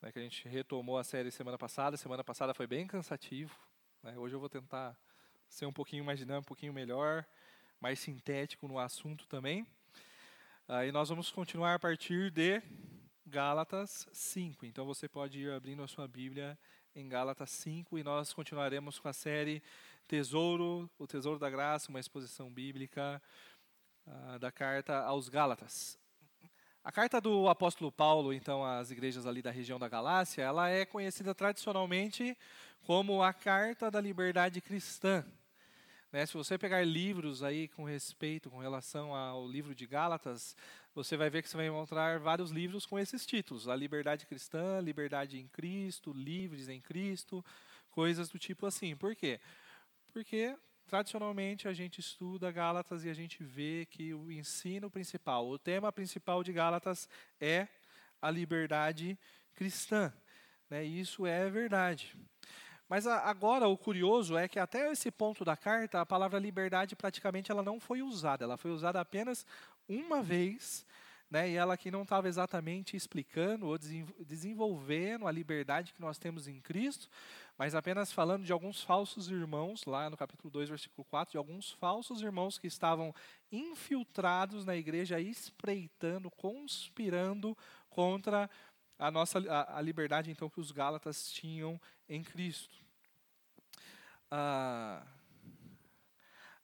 né, que a gente retomou a série semana passada. Semana passada foi bem cansativo. Né? Hoje eu vou tentar ser um pouquinho mais dinâmico, um pouquinho melhor, mais sintético no assunto também. Aí nós vamos continuar a partir de Gálatas 5. Então você pode ir abrindo a sua Bíblia em Gálatas 5 e nós continuaremos com a série Tesouro, o Tesouro da Graça, uma exposição bíblica uh, da carta aos Gálatas. A carta do apóstolo Paulo, então, às igrejas ali da região da Galácia, ela é conhecida tradicionalmente como a carta da liberdade cristã. Né? Se você pegar livros aí com respeito, com relação ao livro de Gálatas, você vai ver que você vai encontrar vários livros com esses títulos: A Liberdade Cristã, Liberdade em Cristo, Livres em Cristo, coisas do tipo assim. Por quê? Porque tradicionalmente a gente estuda Gálatas e a gente vê que o ensino principal, o tema principal de Gálatas é a liberdade cristã. Né? Isso é verdade. Mas agora o curioso é que até esse ponto da carta, a palavra liberdade praticamente ela não foi usada. Ela foi usada apenas uma vez, né? E ela aqui não estava exatamente explicando ou desenvolvendo a liberdade que nós temos em Cristo, mas apenas falando de alguns falsos irmãos, lá no capítulo 2, versículo 4, de alguns falsos irmãos que estavam infiltrados na igreja, espreitando, conspirando contra a nossa a, a liberdade então que os gálatas tinham em Cristo. Ah,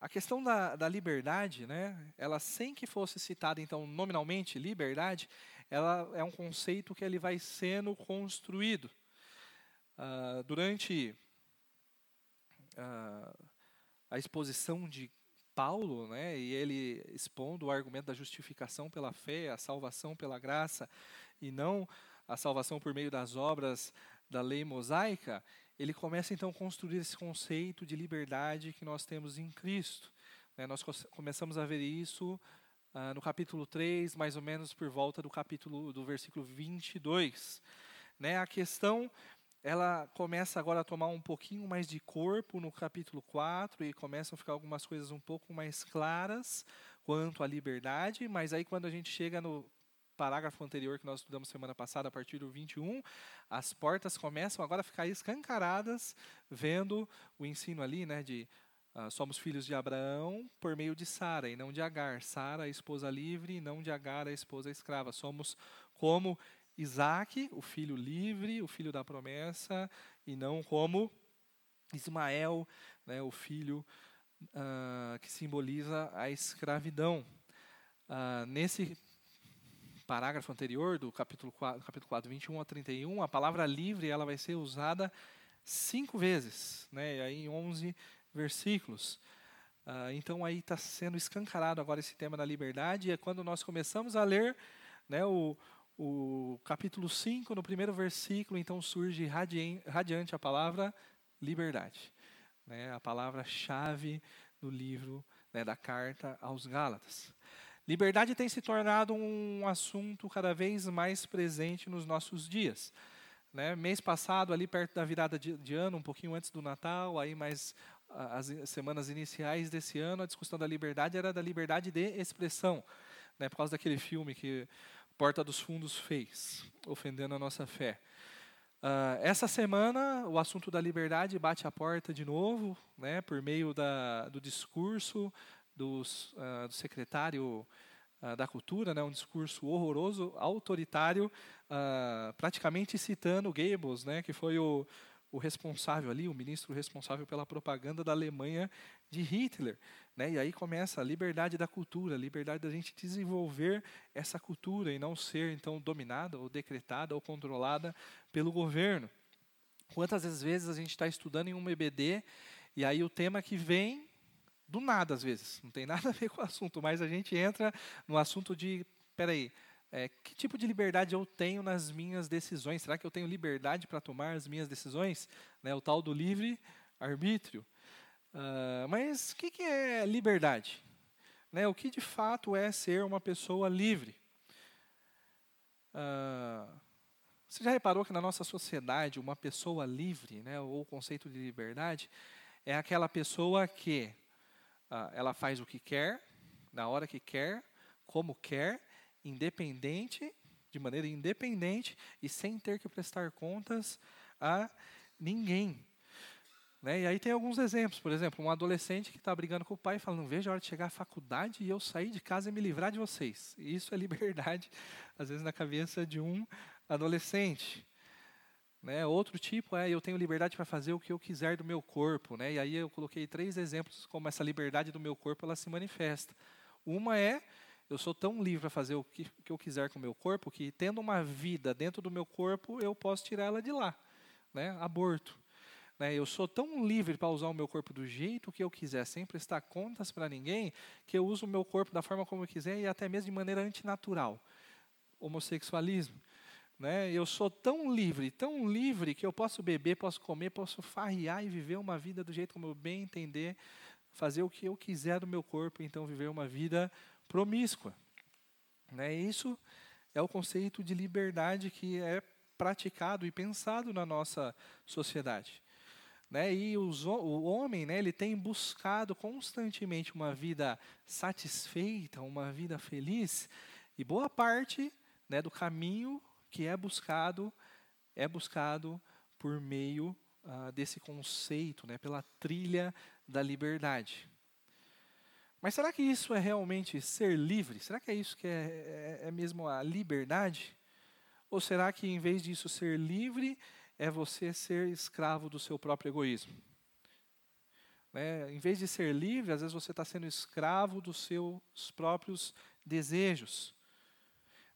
a questão da, da liberdade, né, ela sem que fosse citada então nominalmente liberdade, ela é um conceito que ele vai sendo construído. Ah, durante ah, a exposição de Paulo, né, e ele expondo o argumento da justificação pela fé, a salvação pela graça, e não a salvação por meio das obras da lei mosaica, ele começa então a construir esse conceito de liberdade que nós temos em Cristo. Né, nós começamos a ver isso ah, no capítulo 3, mais ou menos por volta do capítulo do versículo 22. Né, a questão ela começa agora a tomar um pouquinho mais de corpo no capítulo 4 e começam a ficar algumas coisas um pouco mais claras quanto à liberdade, mas aí quando a gente chega no parágrafo anterior que nós estudamos semana passada, a partir do 21, as portas começam agora a ficar escancaradas, vendo o ensino ali, né, de uh, somos filhos de Abraão por meio de Sara e não de Agar. Sara, a esposa livre, e não de Agar, a esposa escrava. Somos como Isaac, o filho livre, o filho da promessa, e não como Ismael, né, o filho uh, que simboliza a escravidão. Uh, nesse parágrafo anterior, do capítulo 4, capítulo 4, 21 a 31, a palavra livre ela vai ser usada cinco vezes, né, aí em 11 versículos. Uh, então aí está sendo escancarado agora esse tema da liberdade, e é quando nós começamos a ler né, o, o capítulo 5, no primeiro versículo, então surge radiante a palavra liberdade. Né, a palavra-chave do livro né, da carta aos Gálatas. Liberdade tem se tornado um assunto cada vez mais presente nos nossos dias. Né? Mês passado, ali perto da virada de, de, ano, um pouquinho antes do Natal, aí mais as semanas iniciais desse ano, a discussão da liberdade era da liberdade de expressão, né? por causa daquele filme que Porta dos Fundos fez, ofendendo a nossa fé. Uh, essa semana, o assunto da liberdade bate a porta de novo, né, por meio da, do discurso dos, uh, do secretário uh, da Cultura, né, um discurso horroroso, autoritário, uh, praticamente citando Goebbels, né, que foi o, o responsável ali, o ministro responsável pela propaganda da Alemanha de Hitler. Né? E aí começa a liberdade da cultura, a liberdade da gente desenvolver essa cultura e não ser então dominada ou decretada ou controlada pelo governo. Quantas vezes a gente está estudando em um EBD e aí o tema que vem do nada às vezes, não tem nada a ver com o assunto, mas a gente entra no assunto de, peraí, é, que tipo de liberdade eu tenho nas minhas decisões? Será que eu tenho liberdade para tomar as minhas decisões? Né, o tal do livre arbítrio. Uh, mas o que, que é liberdade? Né, o que de fato é ser uma pessoa livre? Uh, você já reparou que na nossa sociedade uma pessoa livre, né, ou o conceito de liberdade, é aquela pessoa que ah, ela faz o que quer, na hora que quer, como quer, independente de maneira independente e sem ter que prestar contas a ninguém. Né? E aí tem alguns exemplos, por exemplo, um adolescente que está brigando com o pai e falando, não vejo a hora de chegar à faculdade e eu sair de casa e me livrar de vocês. Isso é liberdade, às vezes, na cabeça de um adolescente. Né? Outro tipo é eu tenho liberdade para fazer o que eu quiser do meu corpo. Né? E aí eu coloquei três exemplos como essa liberdade do meu corpo ela se manifesta. Uma é eu sou tão livre para fazer o que, que eu quiser com o meu corpo que tendo uma vida dentro do meu corpo eu posso tirar ela de lá. Né? Aborto. Né? Eu sou tão livre para usar o meu corpo do jeito que eu quiser, sem prestar contas para ninguém, que eu uso o meu corpo da forma como eu quiser e até mesmo de maneira antinatural. Homossexualismo. Né? Eu sou tão livre, tão livre, que eu posso beber, posso comer, posso farrear e viver uma vida do jeito como eu bem entender, fazer o que eu quiser do meu corpo, então viver uma vida promíscua. Né? Isso é o conceito de liberdade que é praticado e pensado na nossa sociedade. Né? E os, o homem né, ele tem buscado constantemente uma vida satisfeita, uma vida feliz, e boa parte né, do caminho que é buscado é buscado por meio uh, desse conceito, né, pela trilha da liberdade. Mas será que isso é realmente ser livre? Será que é isso que é, é, é mesmo a liberdade? Ou será que em vez disso ser livre, é você ser escravo do seu próprio egoísmo? Né? Em vez de ser livre, às vezes você está sendo escravo dos seus próprios desejos.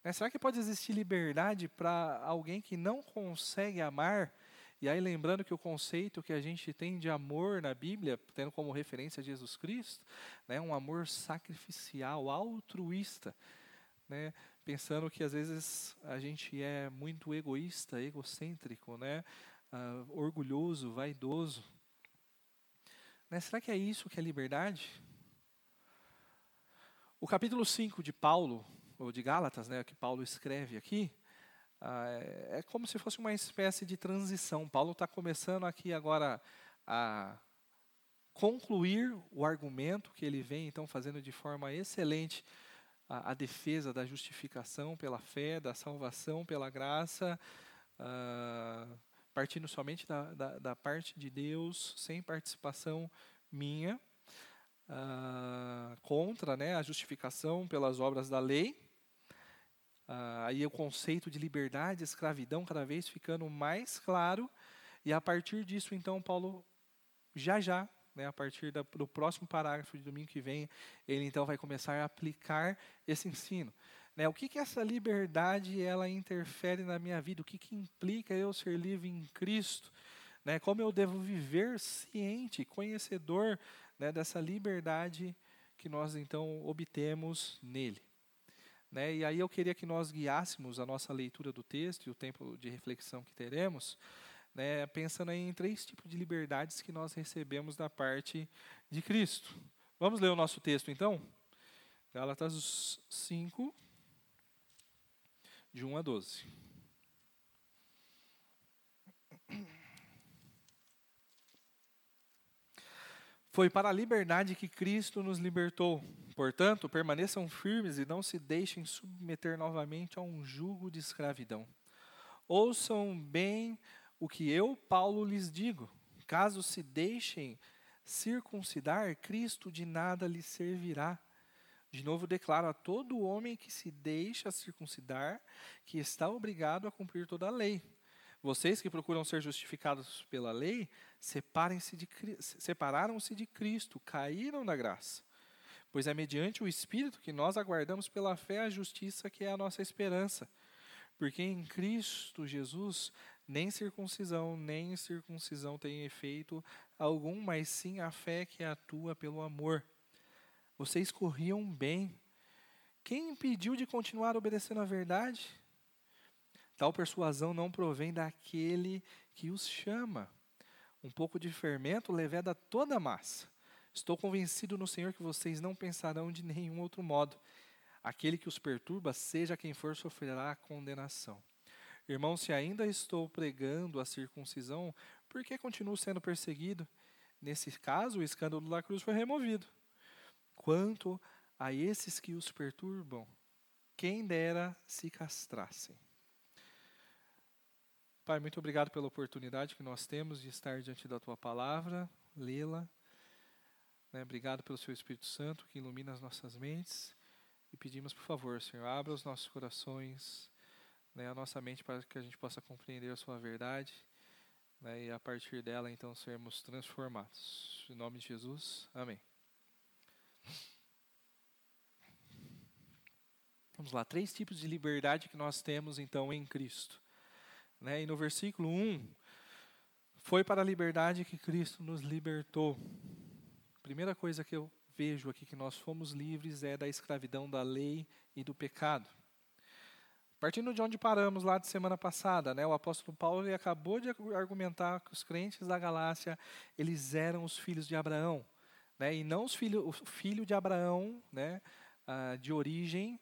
Né? Será que pode existir liberdade para alguém que não consegue amar? E aí, lembrando que o conceito que a gente tem de amor na Bíblia, tendo como referência Jesus Cristo, é né, um amor sacrificial, altruísta. Né, pensando que às vezes a gente é muito egoísta, egocêntrico, né, uh, orgulhoso, vaidoso. Né, será que é isso que é liberdade? O capítulo 5 de Paulo, ou de Gálatas, né, que Paulo escreve aqui, ah, é, é como se fosse uma espécie de transição. Paulo está começando aqui agora a concluir o argumento que ele vem então fazendo de forma excelente a, a defesa da justificação pela fé, da salvação pela graça, ah, partindo somente da, da, da, parte de Deus, sem participação minha, ah, contra né, a justificação pelas obras da lei. Ah, aí o conceito de liberdade, escravidão, cada vez ficando mais claro. E a partir disso, então, Paulo, já já, né, a partir da, do próximo parágrafo de domingo que vem, ele então vai começar a aplicar esse ensino. Né, o que, que essa liberdade ela interfere na minha vida? O que, que implica eu ser livre em Cristo? Né, como eu devo viver ciente, conhecedor né, dessa liberdade que nós então obtemos nele. Né? E aí eu queria que nós guiássemos a nossa leitura do texto e o tempo de reflexão que teremos, né, pensando em três tipos de liberdades que nós recebemos da parte de Cristo. Vamos ler o nosso texto então? Gálatas 5, de 1 a 12. Foi para a liberdade que Cristo nos libertou. Portanto, permaneçam firmes e não se deixem submeter novamente a um jugo de escravidão. Ouçam bem o que eu, Paulo, lhes digo. Caso se deixem circuncidar, Cristo de nada lhes servirá. De novo declaro a todo homem que se deixa circuncidar que está obrigado a cumprir toda a lei. Vocês que procuram ser justificados pela lei, separem-se de, separaram-se de Cristo, caíram da graça. Pois é mediante o Espírito que nós aguardamos pela fé a justiça que é a nossa esperança. Porque em Cristo Jesus nem circuncisão nem circuncisão tem efeito algum, mas sim a fé que atua pelo amor. Vocês corriam bem. Quem impediu de continuar obedecendo à verdade? Tal persuasão não provém daquele que os chama. Um pouco de fermento leveda toda a massa. Estou convencido no Senhor que vocês não pensarão de nenhum outro modo. Aquele que os perturba, seja quem for, sofrerá condenação. Irmão, se ainda estou pregando a circuncisão, por que continuo sendo perseguido? Nesse caso, o escândalo da cruz foi removido. Quanto a esses que os perturbam, quem dera se castrassem. Pai, muito obrigado pela oportunidade que nós temos de estar diante da tua palavra, lê-la. Né, obrigado pelo seu Espírito Santo que ilumina as nossas mentes. E pedimos, por favor, Senhor, abra os nossos corações, né, a nossa mente para que a gente possa compreender a sua verdade né, e a partir dela, então, sermos transformados. Em nome de Jesus, amém. Vamos lá, três tipos de liberdade que nós temos, então, em Cristo. Né, e no versículo 1, foi para a liberdade que Cristo nos libertou. Primeira coisa que eu vejo aqui que nós fomos livres é da escravidão da lei e do pecado. Partindo de onde paramos lá de semana passada, né, o apóstolo Paulo ele acabou de argumentar que os crentes da Galácia eles eram os filhos de Abraão, né, e não os filho, o filho de Abraão, né, uh, de origem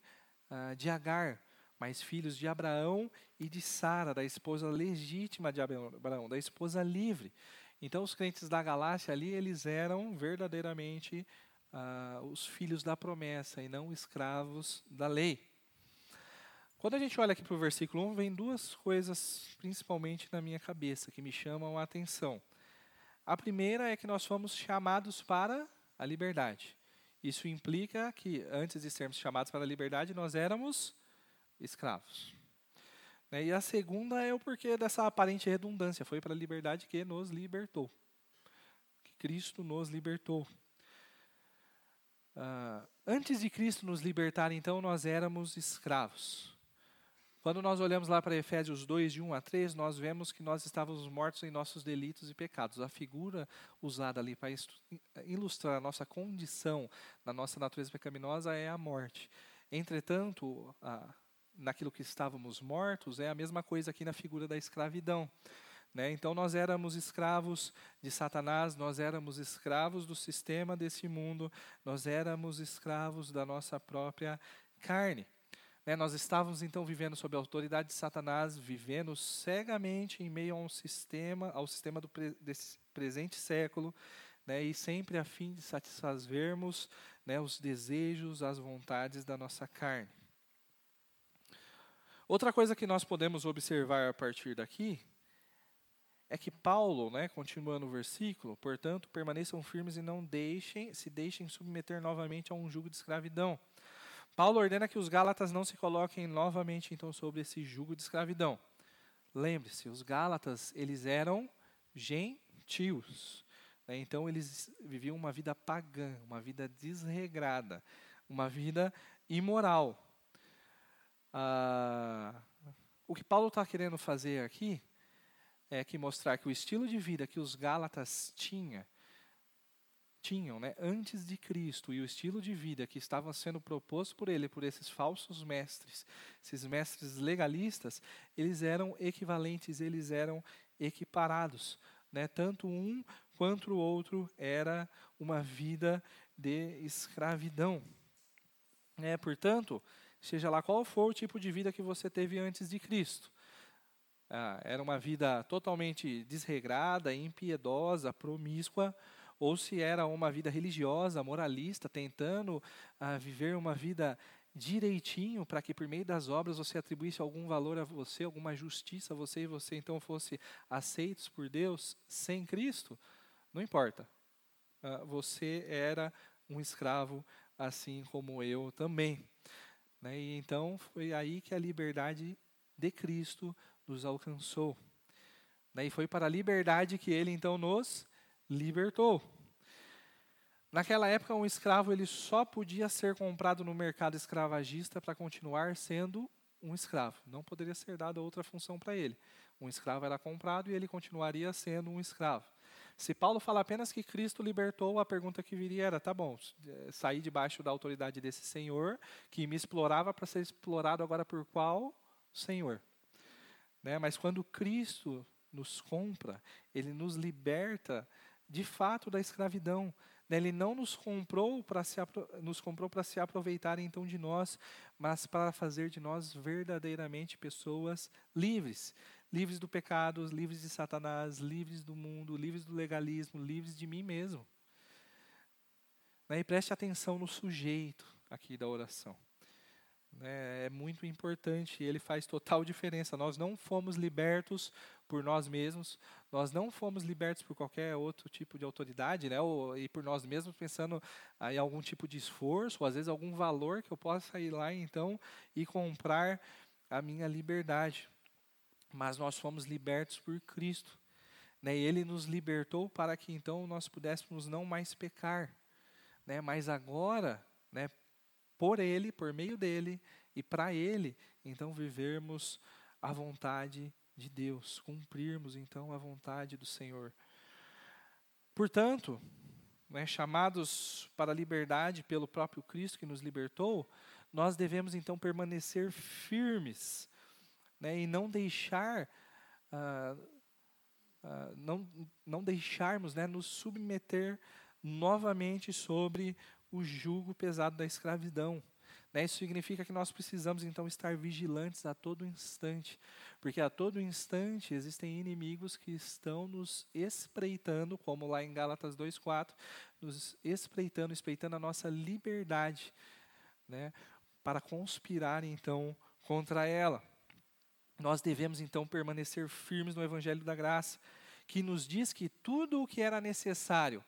uh, de Agar, mas filhos de Abraão e de Sara, da esposa legítima de Abraão, da esposa livre. Então, os crentes da Galácia ali eles eram verdadeiramente uh, os filhos da promessa e não escravos da lei. Quando a gente olha aqui para o versículo 1, vem duas coisas principalmente na minha cabeça que me chamam a atenção. A primeira é que nós fomos chamados para a liberdade. Isso implica que antes de sermos chamados para a liberdade, nós éramos escravos. Né, e a segunda é o porquê dessa aparente redundância. Foi para a liberdade que nos libertou. Que Cristo nos libertou. Uh, antes de Cristo nos libertar, então, nós éramos escravos. Quando nós olhamos lá para Efésios 2, de 1 a 3, nós vemos que nós estávamos mortos em nossos delitos e pecados. A figura usada ali para ilustrar a nossa condição na nossa natureza pecaminosa é a morte. Entretanto, a, naquilo que estávamos mortos é a mesma coisa aqui na figura da escravidão. Né? Então, nós éramos escravos de Satanás, nós éramos escravos do sistema desse mundo, nós éramos escravos da nossa própria carne. Né, nós estávamos então vivendo sob a autoridade de Satanás, vivendo cegamente em meio a um sistema, ao sistema do pre, desse presente século, né, e sempre a fim de satisfazermos né, os desejos, as vontades da nossa carne. Outra coisa que nós podemos observar a partir daqui é que Paulo, né, continuando o versículo, portanto, permaneçam firmes e não deixem, se deixem submeter novamente a um jugo de escravidão. Paulo ordena que os Gálatas não se coloquem novamente então sobre esse jugo de escravidão. Lembre-se, os Gálatas eles eram gentios, né? então eles viviam uma vida pagã, uma vida desregrada, uma vida imoral. Ah, o que Paulo está querendo fazer aqui é que mostrar que o estilo de vida que os Gálatas tinham tinham né, antes de Cristo e o estilo de vida que estava sendo proposto por ele, por esses falsos mestres, esses mestres legalistas, eles eram equivalentes, eles eram equiparados. Né? Tanto um quanto o outro era uma vida de escravidão. É, portanto, seja lá qual for o tipo de vida que você teve antes de Cristo, ah, era uma vida totalmente desregrada, impiedosa, promíscua, ou se era uma vida religiosa, moralista, tentando uh, viver uma vida direitinho para que por meio das obras você atribuísse algum valor a você, alguma justiça a você e você então fosse aceitos por Deus sem Cristo, não importa. Uh, você era um escravo assim como eu também. Né? E então foi aí que a liberdade de Cristo nos alcançou. Né? E foi para a liberdade que ele então nos libertou. Naquela época, um escravo ele só podia ser comprado no mercado escravagista para continuar sendo um escravo. Não poderia ser dada outra função para ele. Um escravo era comprado e ele continuaria sendo um escravo. Se Paulo fala apenas que Cristo libertou, a pergunta que viria era: tá bom, eh, saí debaixo da autoridade desse Senhor que me explorava para ser explorado agora por qual Senhor? Né? Mas quando Cristo nos compra, ele nos liberta de fato da escravidão. Né, ele não nos comprou para se nos comprou para se aproveitar então de nós, mas para fazer de nós verdadeiramente pessoas livres, livres do pecado, livres de Satanás, livres do mundo, livres do legalismo, livres de mim mesmo. Né, e preste atenção no sujeito aqui da oração. né, é muito importante, ele faz total diferença. Nós não fomos libertos por nós mesmos, nós não fomos libertos por qualquer outro tipo de autoridade, né, ou, e por nós mesmos pensando em algum tipo de esforço, ou às vezes algum valor que eu possa ir lá então e comprar a minha liberdade. Mas nós fomos libertos por Cristo. Né, e Ele nos libertou para que então nós pudéssemos não mais pecar. Né, mas agora, né, por Ele, por meio dele e para Ele, então vivermos a vontade de Deus, cumprirmos então a vontade do Senhor. Portanto, né, chamados para a liberdade pelo próprio Cristo que nos libertou, nós devemos então permanecer firmes né, e não deixar. Uh, uh, não, não deixarmos né, nos submeter novamente sobre o jugo pesado da escravidão. Né? Isso significa que nós precisamos então estar vigilantes a todo instante, porque a todo instante existem inimigos que estão nos espreitando, como lá em Gálatas 2:4, nos espreitando, espreitando a nossa liberdade, né? para conspirar então contra ela. Nós devemos então permanecer firmes no evangelho da graça, que nos diz que tudo o que era necessário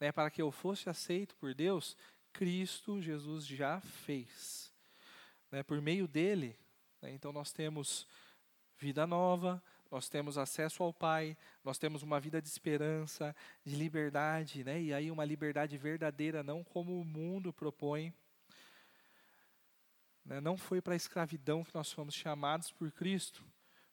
né, para que eu fosse aceito por Deus, Cristo Jesus já fez. Né, por meio dele, né, então nós temos vida nova, nós temos acesso ao Pai, nós temos uma vida de esperança, de liberdade, né, e aí uma liberdade verdadeira, não como o mundo propõe. Né, não foi para a escravidão que nós fomos chamados por Cristo.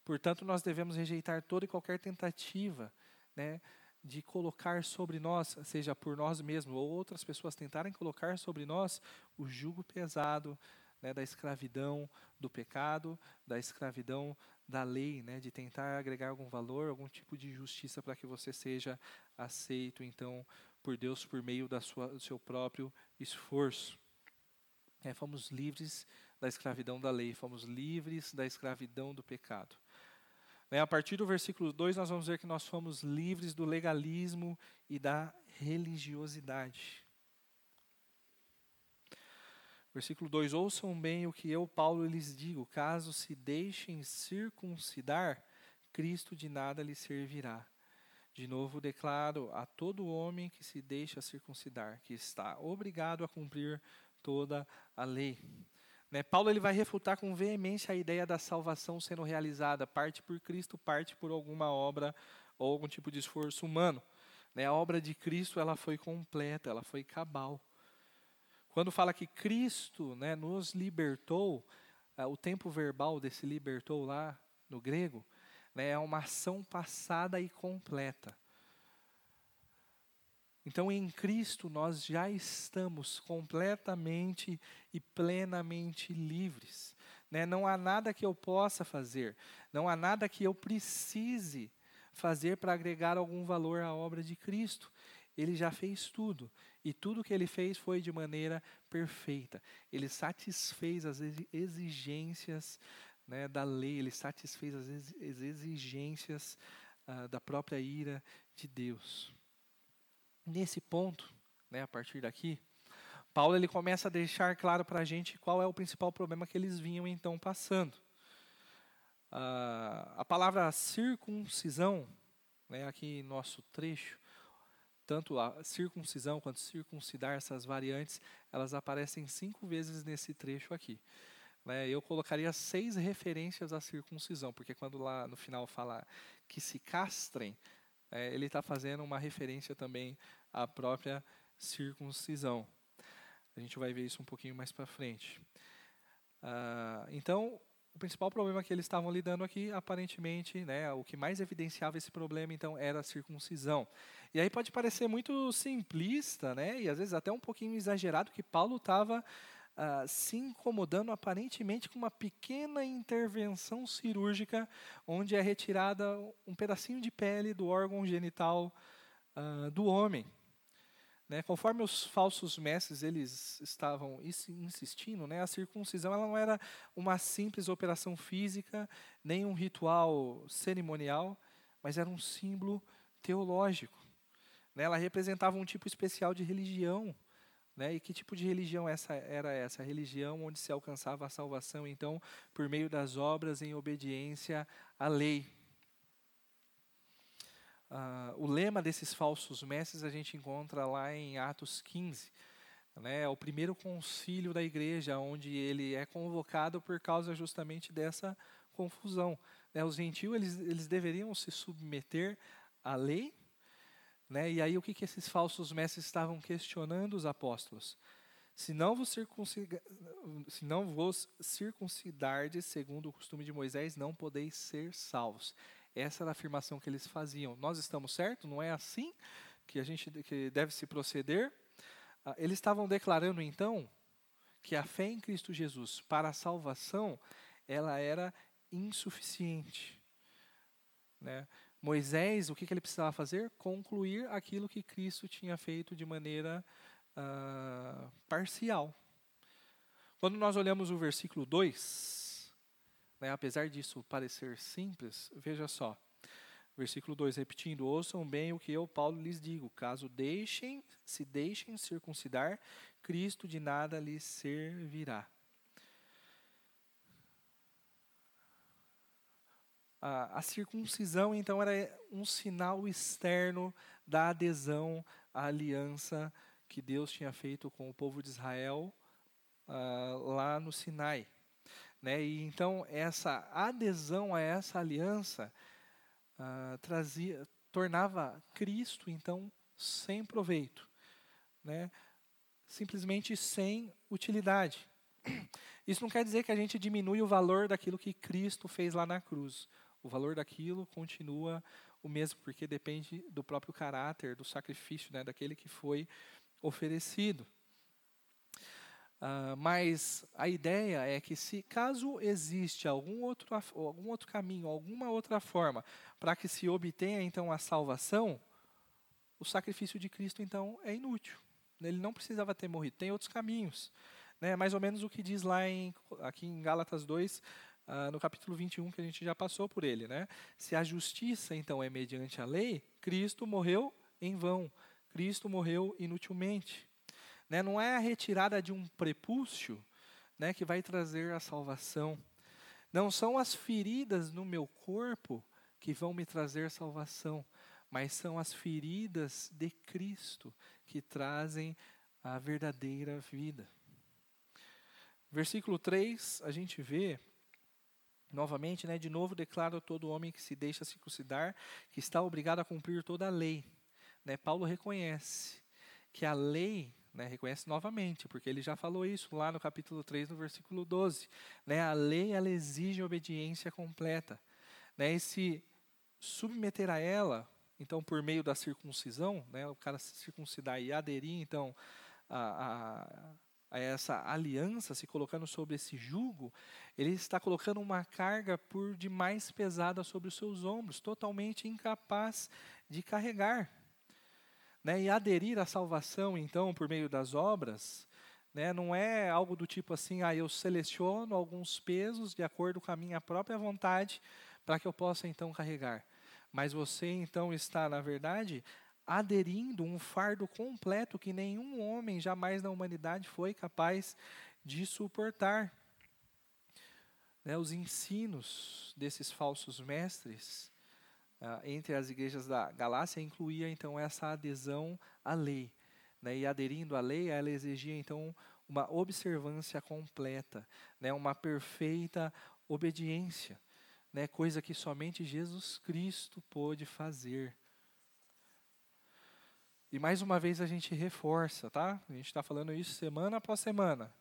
Portanto, nós devemos rejeitar toda e qualquer tentativa né, de colocar sobre nós, seja por nós mesmos ou outras pessoas tentarem colocar sobre nós o jugo pesado né, da escravidão do pecado, da escravidão da lei, né, de tentar agregar algum valor, algum tipo de justiça para que você seja aceito, então, por Deus por meio da sua, do seu próprio esforço. É, fomos livres da escravidão da lei, fomos livres da escravidão do pecado. Né, a partir do versículo 2, nós vamos ver que nós fomos livres do legalismo e da religiosidade. Versículo 2: Ouçam bem o que eu, Paulo, lhes digo: caso se deixem circuncidar, Cristo de nada lhes servirá. De novo declaro a todo homem que se deixa circuncidar, que está obrigado a cumprir toda a lei. Né? Paulo ele vai refutar com veemência a ideia da salvação sendo realizada parte por Cristo, parte por alguma obra ou algum tipo de esforço humano. Né? A obra de Cristo ela foi completa, ela foi cabal. Quando fala que Cristo né, nos libertou, uh, o tempo verbal desse libertou lá no grego né, é uma ação passada e completa. Então, em Cristo, nós já estamos completamente e plenamente livres. Né? Não há nada que eu possa fazer, não há nada que eu precise fazer para agregar algum valor à obra de Cristo. Ele já fez tudo. E tudo que ele fez foi de maneira perfeita. Ele satisfez as exigências né, da lei, ele satisfez as exigências uh, da própria ira de Deus. Nesse ponto, né, a partir daqui, Paulo ele começa a deixar claro para a gente qual é o principal problema que eles vinham então passando. Uh, a palavra circuncisão, né, aqui em nosso trecho, tanto a circuncisão quanto circuncidar, essas variantes, elas aparecem cinco vezes nesse trecho aqui. Né, eu colocaria seis referências à circuncisão, porque quando lá no final fala que se castrem, é, ele está fazendo uma referência também à própria circuncisão. A gente vai ver isso um pouquinho mais para frente. Ah, então, o principal problema que eles estavam lidando aqui, aparentemente, né, o que mais evidenciava esse problema, então, era a circuncisão. E aí pode parecer muito simplista, né, e às vezes até um pouquinho exagerado, que Paulo estava ah, se incomodando aparentemente com uma pequena intervenção cirúrgica, onde é retirada um pedacinho de pele do órgão genital uh, do homem. Né, conforme os falsos mestres eles estavam insistindo, né, a circuncisão ela não era uma simples operação física, nem um ritual cerimonial, mas era um símbolo teológico. Né, ela representava um tipo especial de religião Né? E que tipo de religião essa era essa? A religião onde se alcançava a salvação, então, por meio das obras em obediência à lei. Uh, o lema desses falsos mestres a gente encontra lá em Atos 15. Né, é o primeiro concílio da igreja, onde ele é convocado por causa justamente dessa confusão. Né, os gentios eles, eles deveriam se submeter à lei, né, e aí o que, que esses falsos mestres estavam questionando os apóstolos? Se não vos, se não vos circuncidardes segundo o costume de Moisés, não podeis ser salvos. Essa era a afirmação que eles faziam. Nós estamos certos? Não é assim que a gente que deve se proceder? Ah, eles estavam declarando então que a fé em Cristo Jesus para a salvação ela era insuficiente. Né? Moisés, o que, que, ele precisava fazer? Concluir aquilo que Cristo tinha feito de maneira uh, parcial. Quando nós olhamos o versículo 2, né, apesar disso parecer simples, veja só. Versículo 2, repetindo: Ouçam bem o que eu, Paulo, lhes digo. Caso deixem, se deixem circuncidar, Cristo de nada lhes servirá. A, a circuncisão, então, era um sinal externo da adesão à aliança que Deus tinha feito com o povo de Israel uh, lá no Sinai. Né? E então, essa adesão a essa aliança uh, trazia, tornava Cristo, então, sem proveito, né? simplesmente sem utilidade. Isso não quer dizer que a gente diminui o valor daquilo que Cristo fez lá na cruz. O valor daquilo continua o mesmo, porque depende do próprio caráter, do sacrifício, né, daquele que foi oferecido. Uh, mas a ideia é que se caso existe algum outro, algum outro caminho, alguma outra forma para que se obtenha então a salvação, o sacrifício de Cristo então é inútil. Ele não precisava ter morrido. Tem outros caminhos. Né? Mais ou menos o que diz lá em, aqui em Gálatas 2, uh, ah, no capítulo 21, que a gente já passou por ele. Né? Se a justiça então é mediante a lei, Cristo morreu em vão. Cristo morreu inutilmente. Né? Não é a retirada de um prepúcio né, que vai trazer a salvação. Não são as feridas no meu corpo que vão me trazer salvação, mas são as feridas de Cristo que trazem a verdadeira vida. Versículo 3, a gente vê novamente, né, de novo declara todo homem que se deixa circuncidar que está obrigado a cumprir toda a lei. Né, Paulo reconhece que a lei né, reconhece novamente, porque ele já falou isso lá no capítulo 3, no versículo 12. Né, a lei ela exige obediência completa. Né, e se submeter a ela, então por meio da circuncisão, né, o cara se circuncidar e aderir então a, a, a essa aliança, se colocando sobre esse jugo, ele está colocando uma carga por demais pesada sobre os seus ombros, totalmente incapaz de carregar. Né? E aderir à salvação, então, por meio das obras, né? não é algo do tipo assim, ah, eu seleciono alguns pesos de acordo com a minha própria vontade para que eu possa então carregar. Mas você então está, na verdade, aderindo um fardo completo que nenhum homem jamais na humanidade foi capaz de suportar. Né, os ensinos desses falsos mestres ah, entre as igrejas da Galácia incluía então essa adesão à lei. Né? E aderindo à lei, ela exigia então uma observância completa, né? uma perfeita obediência, né? coisa que somente Jesus Cristo pôde fazer. E mais uma vez a gente reforça, tá? A gente está falando isso semana após semana.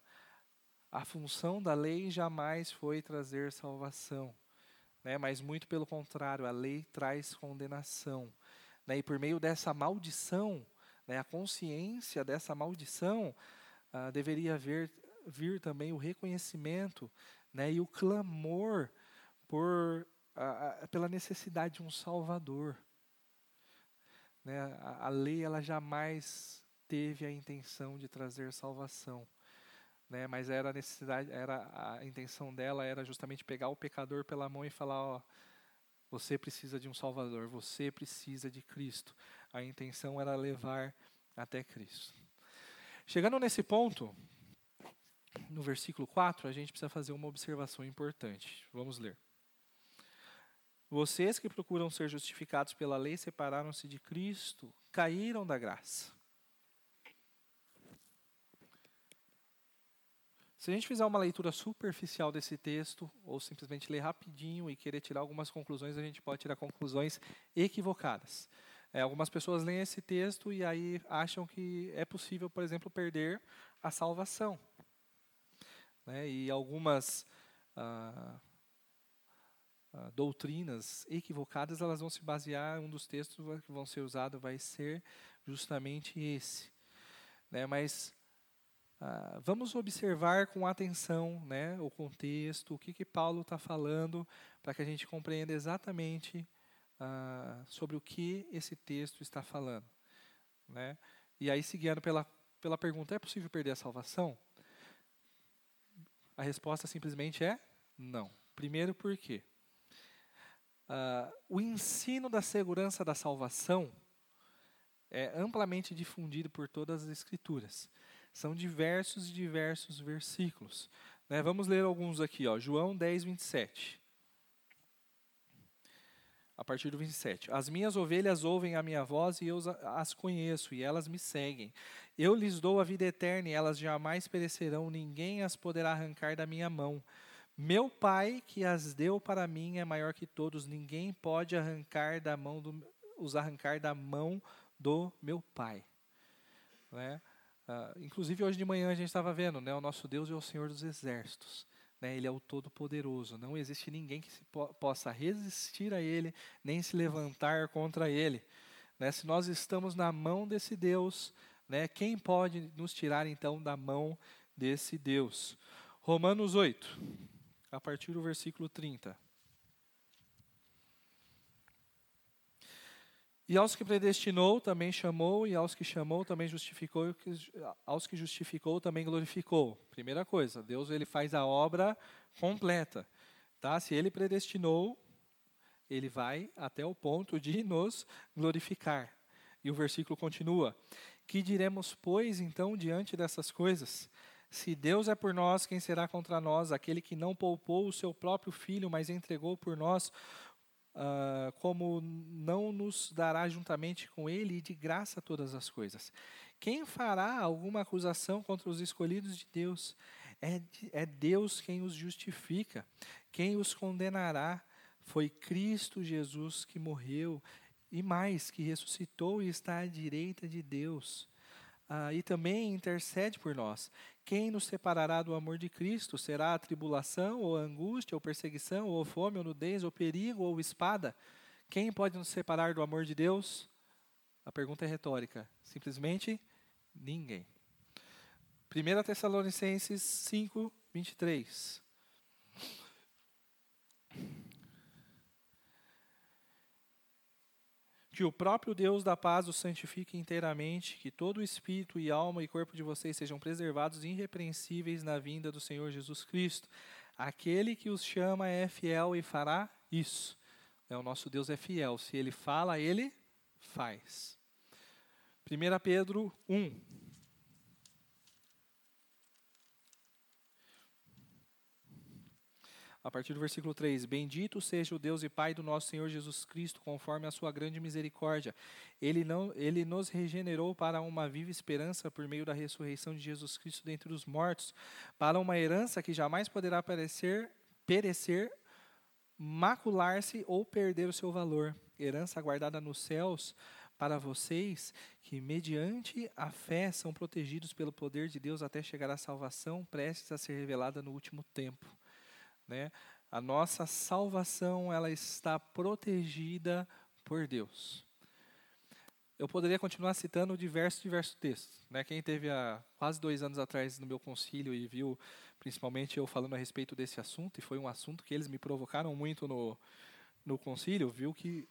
A função da lei jamais foi trazer salvação né? mas muito pelo contrário, a lei traz condenação. Né? E por meio dessa maldição, né, a consciência dessa maldição, ah, deveria vir, vir também o reconhecimento né, e o clamor por, ah, pela necessidade de um Salvador. Né? A, a lei ela jamais teve a intenção de trazer salvação né? Mas era a necessidade, era a intenção dela era justamente pegar o pecador pela mão e falar, ó, você precisa de um Salvador, você precisa de Cristo. A intenção era levar até Cristo. Chegando nesse ponto, no versículo 4, a gente precisa fazer uma observação importante. Vamos ler. Vocês que procuram ser justificados pela lei separaram-se de Cristo, caíram da graça. Se a gente fizer uma leitura superficial desse texto, ou simplesmente ler rapidinho e querer tirar algumas conclusões, a gente pode tirar conclusões equivocadas. É, algumas pessoas leem esse texto e aí acham que é possível, por exemplo, perder a salvação. Né? E algumas ah, ah, doutrinas equivocadas, elas vão se basear, um dos textos que vão ser usados vai ser justamente esse. Né? Mas ah, vamos observar com atenção né, o contexto, o que, que Paulo está falando, para que a gente compreenda exatamente ah, sobre o que esse texto está falando. Né? E aí, seguindo pela, pela pergunta, é possível perder a salvação? A resposta simplesmente é não. Primeiro, por quê? Uh, o ensino da segurança da salvação é amplamente difundido por todas as Escrituras. São diversos e diversos versículos. Né? Vamos ler alguns aqui. Ó. João 10, 27. A partir do 27. As minhas ovelhas ouvem a minha voz e eu as conheço, e elas me seguem. Eu lhes dou a vida eterna e elas jamais perecerão, ninguém as poderá arrancar da minha mão. Meu Pai, que as deu para mim, é maior que todos, ninguém pode arrancar da mão do, os arrancar da mão do meu Pai. Né? Uh, inclusive, hoje de manhã a gente estava vendo, né, o nosso Deus é o Senhor dos Exércitos. Né, ele é o Todo-Poderoso. Não existe ninguém que po possa resistir a Ele, nem se levantar contra Ele. Né, se nós estamos na mão desse Deus, né, quem pode nos tirar então da mão desse Deus? Romanos 8, a partir do versículo 30. E aos que predestinou também chamou, e aos que chamou também justificou, e aos que justificou também glorificou. Primeira coisa, Deus ele faz a obra completa. Tá? Se ele predestinou, ele vai até o ponto de nos glorificar. E o versículo continua: Que diremos, pois, então, diante dessas coisas? Se Deus é por nós, quem será contra nós? Aquele que não poupou o seu próprio filho, mas entregou por nós, uh, como não nos dará juntamente com ele e de graça todas as coisas. Quem fará alguma acusação contra os escolhidos de Deus? É, é Deus quem os justifica. Quem os condenará? Foi Cristo Jesus que morreu e mais, que ressuscitou e está à direita de Deus. Ah, e também intercede por nós. Quem nos separará do amor de Cristo? Será a tribulação, ou a angústia, ou perseguição, ou fome, ou nudez, ou perigo, ou espada? Quem pode nos separar do amor de Deus? A pergunta é retórica. Simplesmente ninguém. 1 Tessalonicenses 5, 23. Que o próprio Deus da paz os santifique inteiramente, que todo o espírito e alma e corpo de vocês sejam preservados irrepreensíveis na vinda do Senhor Jesus Cristo. Aquele que os chama é fiel e fará isso. É, o nosso Deus é fiel. Se ele fala, ele faz. 1 Pedro 1, a partir do versículo 3: Bendito seja o Deus e Pai do nosso Senhor Jesus Cristo, conforme a sua grande misericórdia. Ele, não, ele nos regenerou para uma viva esperança por meio da ressurreição de Jesus Cristo dentre os mortos, para uma herança que jamais poderá perecer, perecer macular-se ou perder o seu valor. Herança guardada nos céus para vocês que, mediante a fé, são protegidos pelo poder de Deus até chegar à salvação prestes a ser revelada no último tempo. Né? A nossa salvação ela está protegida por Deus. Eu poderia continuar citando diversos, diversos textos. Né? Quem teve há quase dois anos atrás no meu concílio e viu, principalmente eu falando a respeito desse assunto, e foi um assunto que eles me provocaram muito no, no concílio, viu que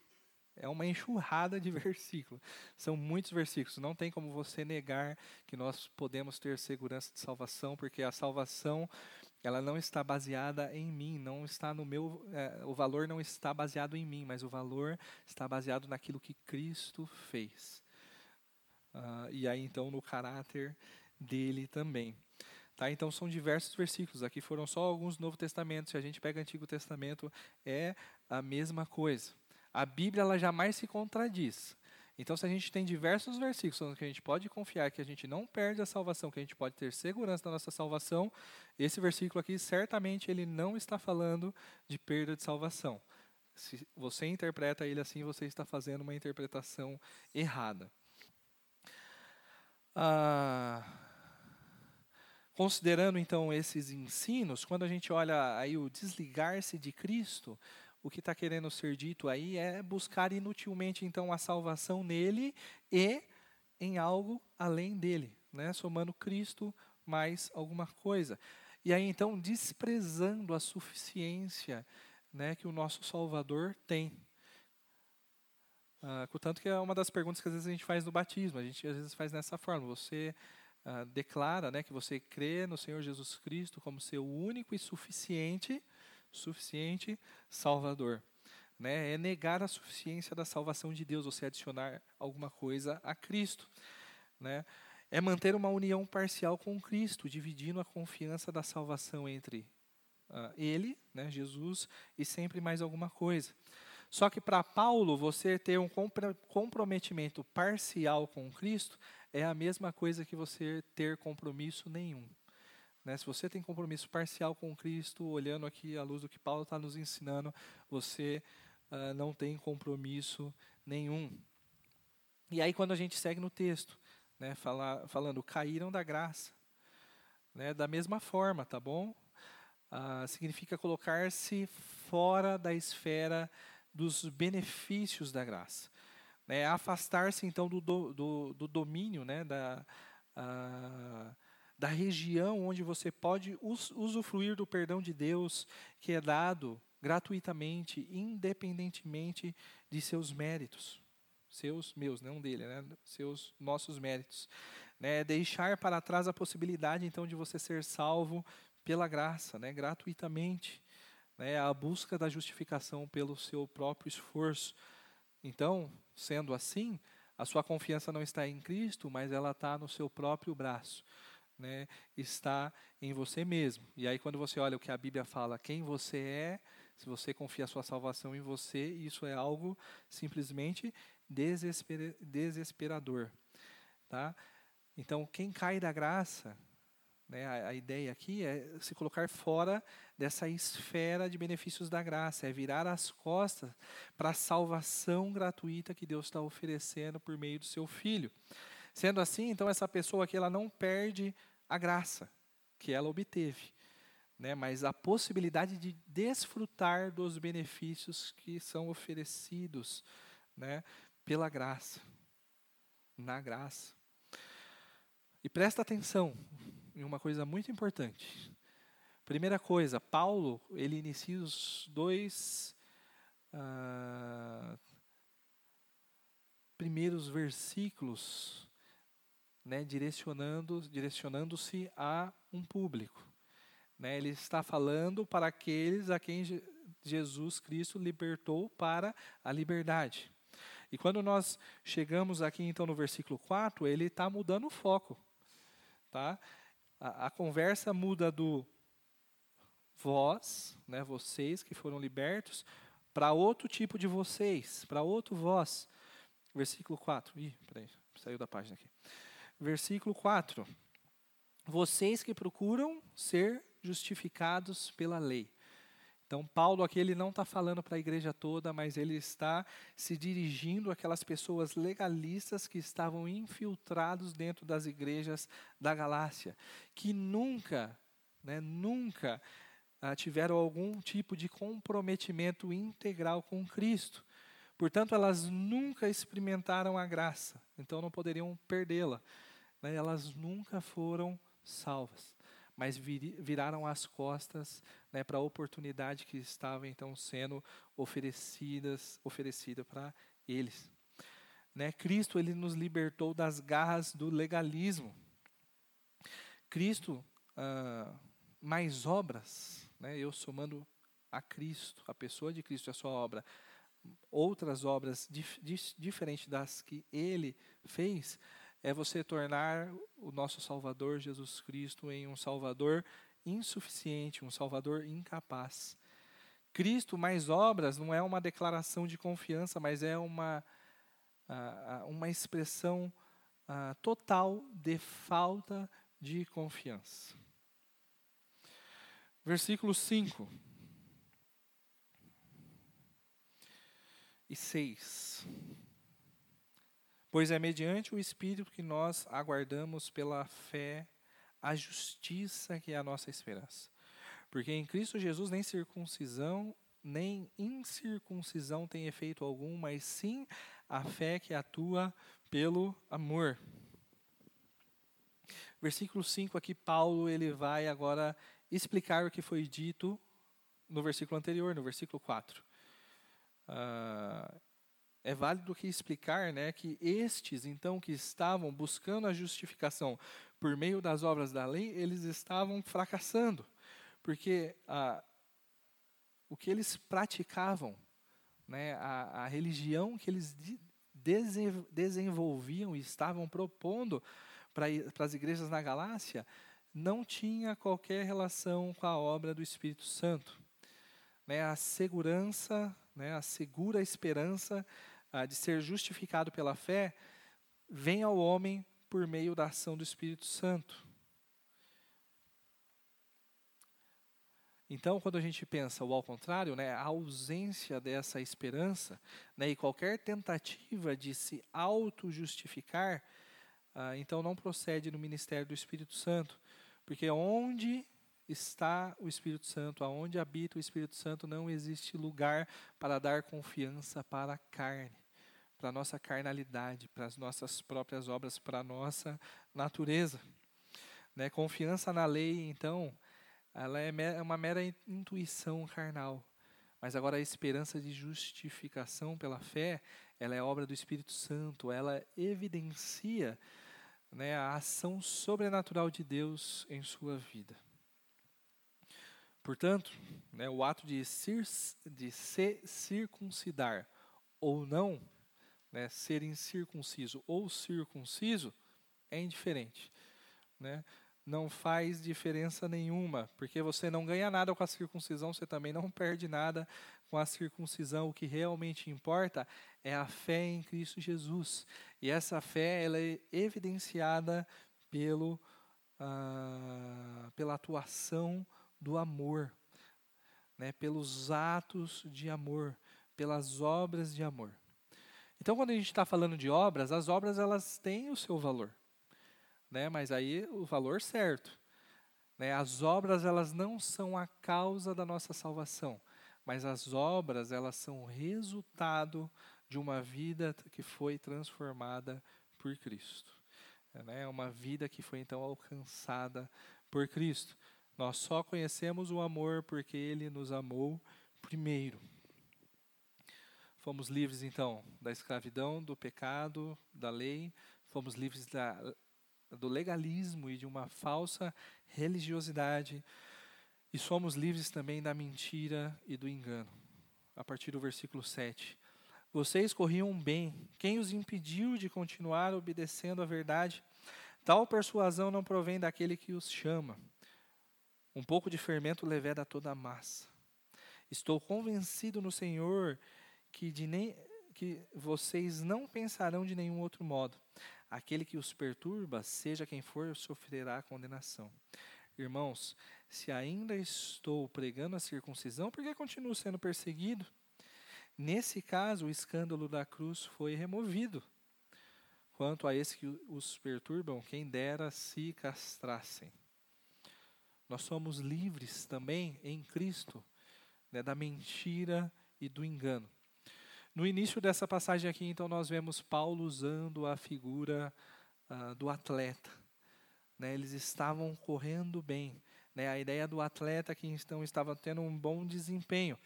é uma enxurrada de versículos. São muitos versículos. Não tem como você negar que nós podemos ter segurança de salvação, porque a salvação ela não está baseada em mim, não está no meu, é, o valor não está baseado em mim, mas o valor está baseado naquilo que Cristo fez. Uh, e aí então no caráter dele também. Tá? Então são diversos versículos. Aqui foram só alguns do Novo Testamento. Se a gente pega o Antigo Testamento, é a mesma coisa. A Bíblia ela jamais se contradiz. Então, se a gente tem diversos versículos que a gente pode confiar que a gente não perde a salvação, que a gente pode ter segurança da nossa salvação, esse versículo aqui certamente ele não está falando de perda de salvação. Se você interpreta ele assim, você está fazendo uma interpretação errada. Ah, considerando então esses ensinos, quando a gente olha aí o desligar-se de Cristo, o que está querendo ser dito aí é buscar inutilmente então a salvação nele e em algo além dele, né? somando Cristo mais alguma coisa. E aí então desprezando a suficiência né, que o nosso Salvador tem. Ah, portanto, que é uma das perguntas que às vezes a gente faz no batismo. A gente às vezes faz nessa forma. Você ah, declara né, que você crê no Senhor Jesus Cristo como seu único e suficiente suficiente Salvador. Né? É negar a suficiência da salvação de Deus, você adicionar alguma coisa a Cristo. Né? É manter uma união parcial com Cristo, dividindo a confiança da salvação entre uh, Ele, né, Jesus, e sempre mais alguma coisa. Só que para Paulo, você ter um comprometimento parcial com Cristo é a mesma coisa que você ter compromisso nenhum. Né? Se você tem compromisso parcial com Cristo, olhando aqui à luz do que Paulo está nos ensinando, você uh, não tem compromisso nenhum. E aí, quando a gente segue no texto, né, fala, falando, caíram da graça. Né, da mesma forma, tá bom? Uh, significa colocar-se fora da esfera dos benefícios da graça. Né, afastar-se, então, do, do, do domínio, né, da, uh, da região onde você pode usufruir do perdão de Deus que é dado gratuitamente, independentemente de seus méritos. Seus, meus, não dele, né? Seus, nossos méritos. Né? Deixar para trás a possibilidade, então, de você ser salvo pela graça, né? gratuitamente. Né? A busca da justificação pelo seu próprio esforço. Então, sendo assim, a sua confiança não está em Cristo, mas ela está no seu próprio braço né, está em você mesmo. E aí, quando você olha o que a Bíblia fala, quem você é, se você confia a sua salvação em você, isso é algo simplesmente desesper desesperador. Tá? Então, quem cai da graça, né, a, a, ideia aqui é se colocar fora dessa esfera de benefícios da graça, é virar as costas para a salvação gratuita que Deus está oferecendo por meio do seu Filho. Sendo assim, então essa pessoa aqui ela não perde a graça que ela obteve, né? mas a possibilidade de desfrutar dos benefícios que são oferecidos né? pela graça, na graça. E presta atenção em uma coisa muito importante. Primeira coisa, Paulo ele inicia os dois ah, primeiros versículos né, direcionando, direcionando-se a um público. Né, ele está falando para aqueles a quem Jesus Cristo libertou para a liberdade. E quando nós chegamos aqui então no versículo 4, ele está mudando o foco. Tá? A, a, conversa muda do vós, né, vocês que foram libertos, para outro tipo de vocês, para outro vós. Versículo 4. Ih, peraí, saiu da página aqui versículo 4. Vocês que procuram ser justificados pela lei. Então, Paulo aqui ele não está falando para a igreja toda, mas ele está se dirigindo àquelas pessoas legalistas que estavam infiltrados dentro das igrejas da Galácia, que nunca, né, nunca ah, tiveram algum tipo de comprometimento integral com Cristo. Portanto, elas nunca experimentaram a graça, então não poderiam perdê-la né, elas nunca foram salvas, mas vir, viraram as costas né, para a oportunidade que estava então sendo oferecidas, oferecida para eles. Né, Cristo ele nos libertou das garras do legalismo. Cristo ah, mais obras, né, eu somando a Cristo, a pessoa de Cristo e a sua obra, outras obras dif, dif, diferentes das que Ele fez, é você tornar o nosso Salvador Jesus Cristo em um Salvador insuficiente, um Salvador incapaz. Cristo mais obras não é uma declaração de confiança, mas é uma, uma expressão total de falta de confiança. Versículo 5 e 6. Pois é mediante o Espírito que nós aguardamos pela fé a justiça que é a nossa esperança. Porque em Cristo Jesus nem circuncisão nem incircuncisão tem efeito algum, mas sim a fé que atua pelo amor. Versículo 5 aqui Paulo ele vai agora explicar o que foi dito no versículo anterior, no versículo 4. Uh, é válido que explicar né, que estes, então, que estavam buscando a justificação por meio das obras da lei, eles estavam fracassando. Porque ah, o que eles praticavam, né, a, a religião que eles de, desenvolviam e estavam propondo para as igrejas na Galácia, não tinha qualquer relação com a obra do Espírito Santo. Né, a segurança, né, a segura esperança ah, de ser justificado pela fé, vem ao homem por meio da ação do Espírito Santo. Então, quando a gente pensa o ao contrário, né, a ausência dessa esperança né, e qualquer tentativa de se auto-justificar, ah, então não procede no ministério do Espírito Santo. Porque onde está o Espírito Santo, aonde habita o Espírito Santo, não existe lugar para dar confiança para a carne para a nossa carnalidade, para as nossas próprias obras, para a nossa natureza. Né? Confiança na lei, então, ela é uma mera intuição carnal. Mas agora a esperança de justificação pela fé, ela é obra do Espírito Santo, ela evidencia né, a ação sobrenatural de Deus em sua vida. Portanto, né, o ato de, cir de se circuncidar ou não né, ser incircunciso ou circunciso é indiferente. Né? Não faz diferença nenhuma, porque você não ganha nada com a circuncisão, você também não perde nada com a circuncisão. O que realmente importa é a fé em Cristo Jesus. E essa fé ela é evidenciada pelo, ah, pela atuação do amor, né, pelos atos de amor, pelas obras de amor. Então, quando a gente está falando de obras, as obras elas têm o seu valor, né? Mas aí o valor certo. Né? As obras elas não são a causa da nossa salvação, mas as obras elas são resultado de uma vida que foi transformada por Cristo. Né? uma vida que foi então alcançada por Cristo. Nós só conhecemos o amor porque Ele nos amou primeiro. Fomos livres, então, da escravidão, do pecado, da lei, fomos livres da, do legalismo e de uma falsa religiosidade, e somos livres também da mentira e do engano. A partir do versículo 7. Vocês corriam bem, quem os impediu de continuar obedecendo à verdade? Tal persuasão não provém daquele que os chama. Um pouco de fermento leveda toda a massa. Estou convencido no Senhor que, de nem, que vocês não pensarão de nenhum outro modo. Aquele que os perturba, seja quem for, sofrerá condenação. Irmãos, se ainda estou pregando a circuncisão, por que continuo sendo perseguido? Nesse caso, o escândalo da cruz foi removido. Quanto a esses que os perturbam, quem dera se castrassem. Nós somos livres também em Cristo né, da mentira e do engano. No início dessa passagem aqui, então, nós vemos Paulo usando a figura uh, do atleta. Né? Eles estavam correndo bem. Né? A ideia do atleta que então estava tendo um bom desempenho.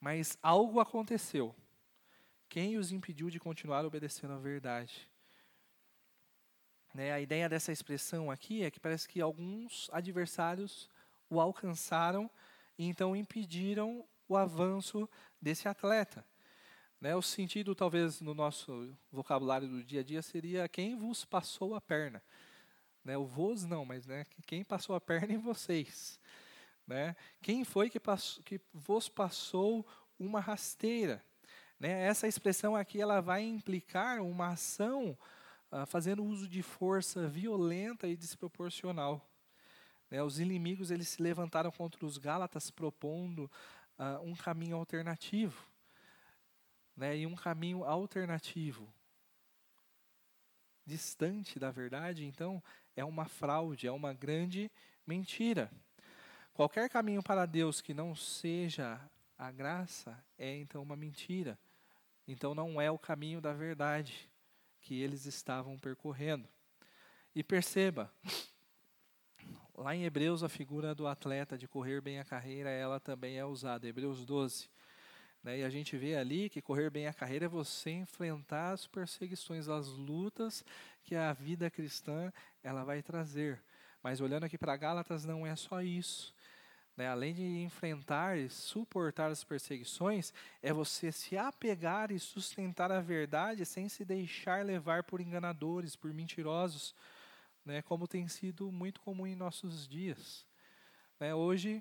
Mas algo aconteceu. Quem os impediu de continuar obedecendo à verdade? Né? A ideia dessa expressão aqui é que parece que alguns adversários o alcançaram e então impediram o avanço desse atleta. Né, o sentido, talvez, no nosso vocabulário do dia a dia seria quem vos passou a perna. Né, o vos não, mas né, quem passou a perna em vocês. Né? Quem foi que, passou, que vos passou uma rasteira? Né? Essa expressão aqui ela vai implicar uma ação ah, fazendo uso de força violenta e desproporcional. Né? Os inimigos eles se levantaram contra os Gálatas propondo ah, um caminho alternativo. Né? E um caminho alternativo, distante da verdade, então, é uma fraude, é uma grande mentira. Qualquer caminho para Deus que não seja a graça é então uma mentira. Então não é o caminho da verdade que eles estavam percorrendo. E perceba, lá em Hebreus a figura do atleta de correr bem a carreira, ela também é usada, Hebreus 12. Né? E a gente vê ali que correr bem a carreira é você enfrentar as perseguições, as lutas que a vida cristã ela vai trazer. Mas olhando aqui para Gálatas, não é só isso. Né? Além de enfrentar e suportar as perseguições, é você se apegar e sustentar a verdade sem se deixar levar por enganadores, por mentirosos, né? como tem sido muito comum em nossos dias. Né? Hoje,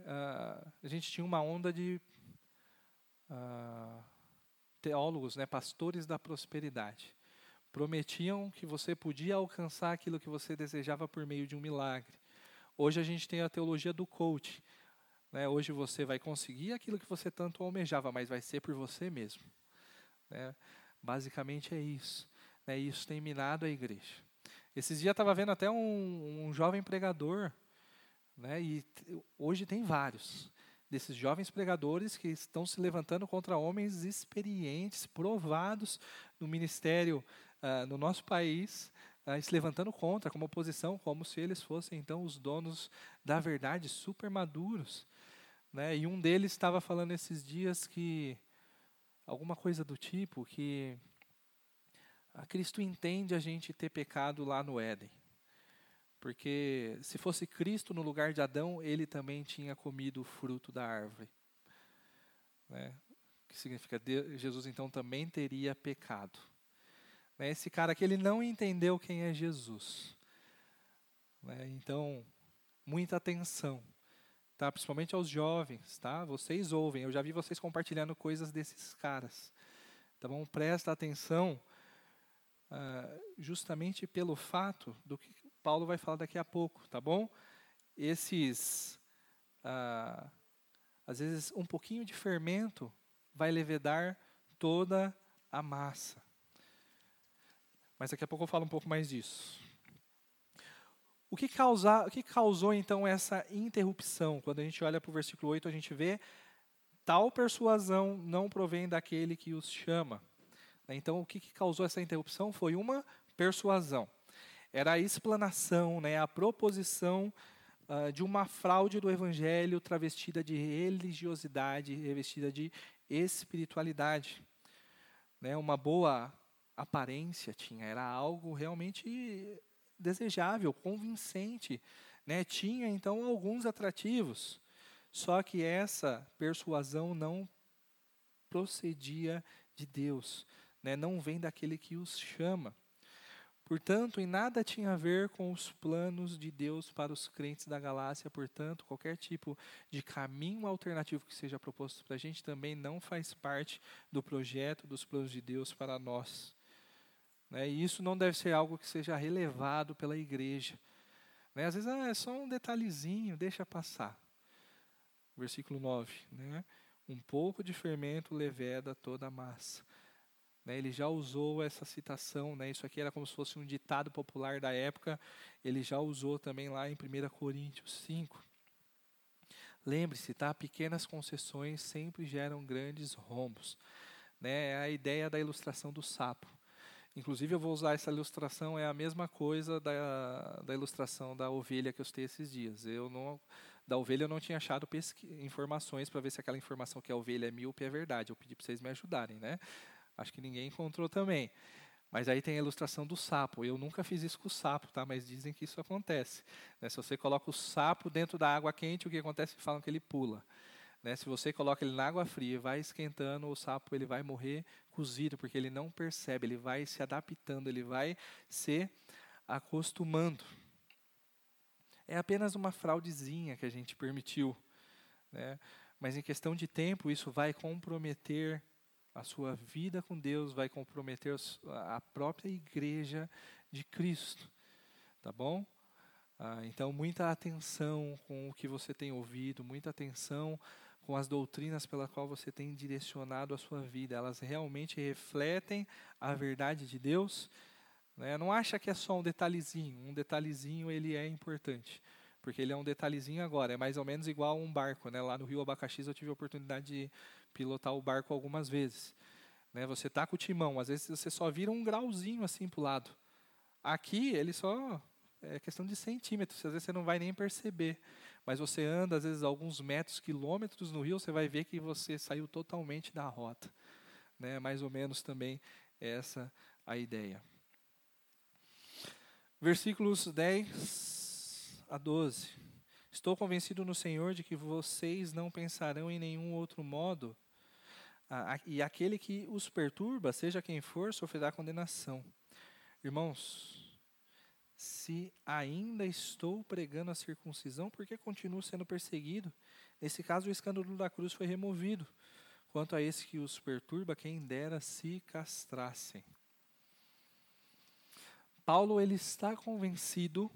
uh, a gente tinha uma onda de uh, teólogos, né? pastores da prosperidade. Prometiam que você podia alcançar aquilo que você desejava por meio de um milagre. Hoje a gente tem a teologia do coach. Né? Hoje você vai conseguir aquilo que você tanto almejava, mas vai ser por você mesmo. Né? Basicamente é isso. Né? Isso tem minado a igreja. Esses dias estava vendo até um, um jovem pregador, né? e hoje tem vários desses jovens pregadores que estão se levantando contra homens experientes, provados no ministério uh, no nosso país, uh, se levantando contra, como oposição, como se eles fossem então os donos da verdade, super maduros. Né? E um deles estava falando esses dias que alguma coisa do tipo que a Cristo entende a gente ter pecado lá no Éden. Porque se fosse Cristo no lugar de Adão, ele também tinha comido o fruto da árvore. Né? Que significa Jesus então também teria pecado. Né? Esse cara aqui ele não entendeu quem é Jesus. Né? Então, muita atenção. Tá? Principalmente aos jovens, tá? Vocês ouvem, eu já vi vocês compartilhando coisas desses caras. Tá bom? Presta atenção uh, justamente pelo fato do que Paulo vai falar daqui a pouco, tá bom? Esses, uh, às vezes, um pouquinho de fermento vai levedar toda a massa. Mas daqui a pouco eu falo um pouco mais disso. O que, causa, o que causou então essa interrupção? Quando a gente olha para o versículo 8, a gente vê tal persuasão não provém daquele que os chama. Então, o que, que causou essa interrupção foi uma persuasão. Era a explanação, né, a proposição uh, de uma fraude do evangelho travestida de religiosidade, revestida de espiritualidade. Né, uma boa aparência tinha, era algo realmente desejável, convincente, né? Tinha então alguns atrativos. Só que essa persuasão não procedia de Deus, né? Não vem daquele que os chama. Portanto, em nada tinha a ver com os planos de Deus para os crentes da Galácia. Portanto, qualquer tipo de caminho alternativo que seja proposto para a gente também não faz parte do projeto, dos planos de Deus para nós. Né? E isso não deve ser algo que seja relevado pela igreja. Né? Às vezes ah, é só um detalhezinho, deixa passar. Versículo 9. Né? Um pouco de fermento leveda toda a massa. Né? Ele já usou essa citação, né? isso aqui era como se fosse um ditado popular da época, ele já usou também lá em 1 Coríntios 5. Lembre-se, tá? pequenas concessões sempre geram grandes rombos. Né? É a ideia da ilustração do sapo. Inclusive, eu vou usar essa ilustração, é a mesma coisa da, da ilustração da ovelha que eu citei esses dias. Eu não, da ovelha eu não tinha achado informações para ver se aquela informação que a ovelha é míope é verdade. Eu pedi para vocês me ajudarem, né? Acho que ninguém encontrou também. Mas aí tem a ilustração do sapo. Eu nunca fiz isso com o sapo, tá? Mas dizem que isso acontece. Né? Se você coloca o sapo dentro da água quente, o que acontece? Falam que ele pula. Né? Se você coloca ele na água fria vai esquentando, o sapo ele vai morrer cozido, porque ele não percebe, ele vai se adaptando, ele vai se acostumando. É apenas uma fraudezinha que a gente permitiu. Né? Mas em questão de tempo, isso vai comprometer a sua vida com Deus, vai comprometer a própria igreja de Cristo. Tá bom? Ah, então, muita atenção com o que você tem ouvido, muita atenção com as doutrinas pela qual você tem direcionado a sua vida. Elas realmente refletem a verdade de Deus. Né? Não acha que é só um detalhezinho. Um detalhezinho ele é importante, porque ele é um detalhezinho agora. É mais ou menos igual a um barco. Né? Lá no Rio Abacaxis eu tive a oportunidade de pilotar o barco algumas vezes. Né? Você tá com o timão, às vezes você só vira um grauzinho assim para o lado. Aqui ele só é questão de centímetros, às vezes você não vai nem perceber. Mas você anda, às vezes, alguns metros, quilômetros no rio, você vai ver que você saiu totalmente da rota. Né? Mais ou menos também essa a ideia. Versículos 10 a 12. Estou convencido no Senhor de que vocês não pensarão em nenhum outro modo, e aquele que os perturba, seja quem for, sofrerá condenação. Irmãos, se ainda estou pregando a circuncisão, por que continuo sendo perseguido? Nesse caso, o escândalo da cruz foi removido. Quanto a esse que os perturba, quem dera se castrassem. Paulo ele está convencido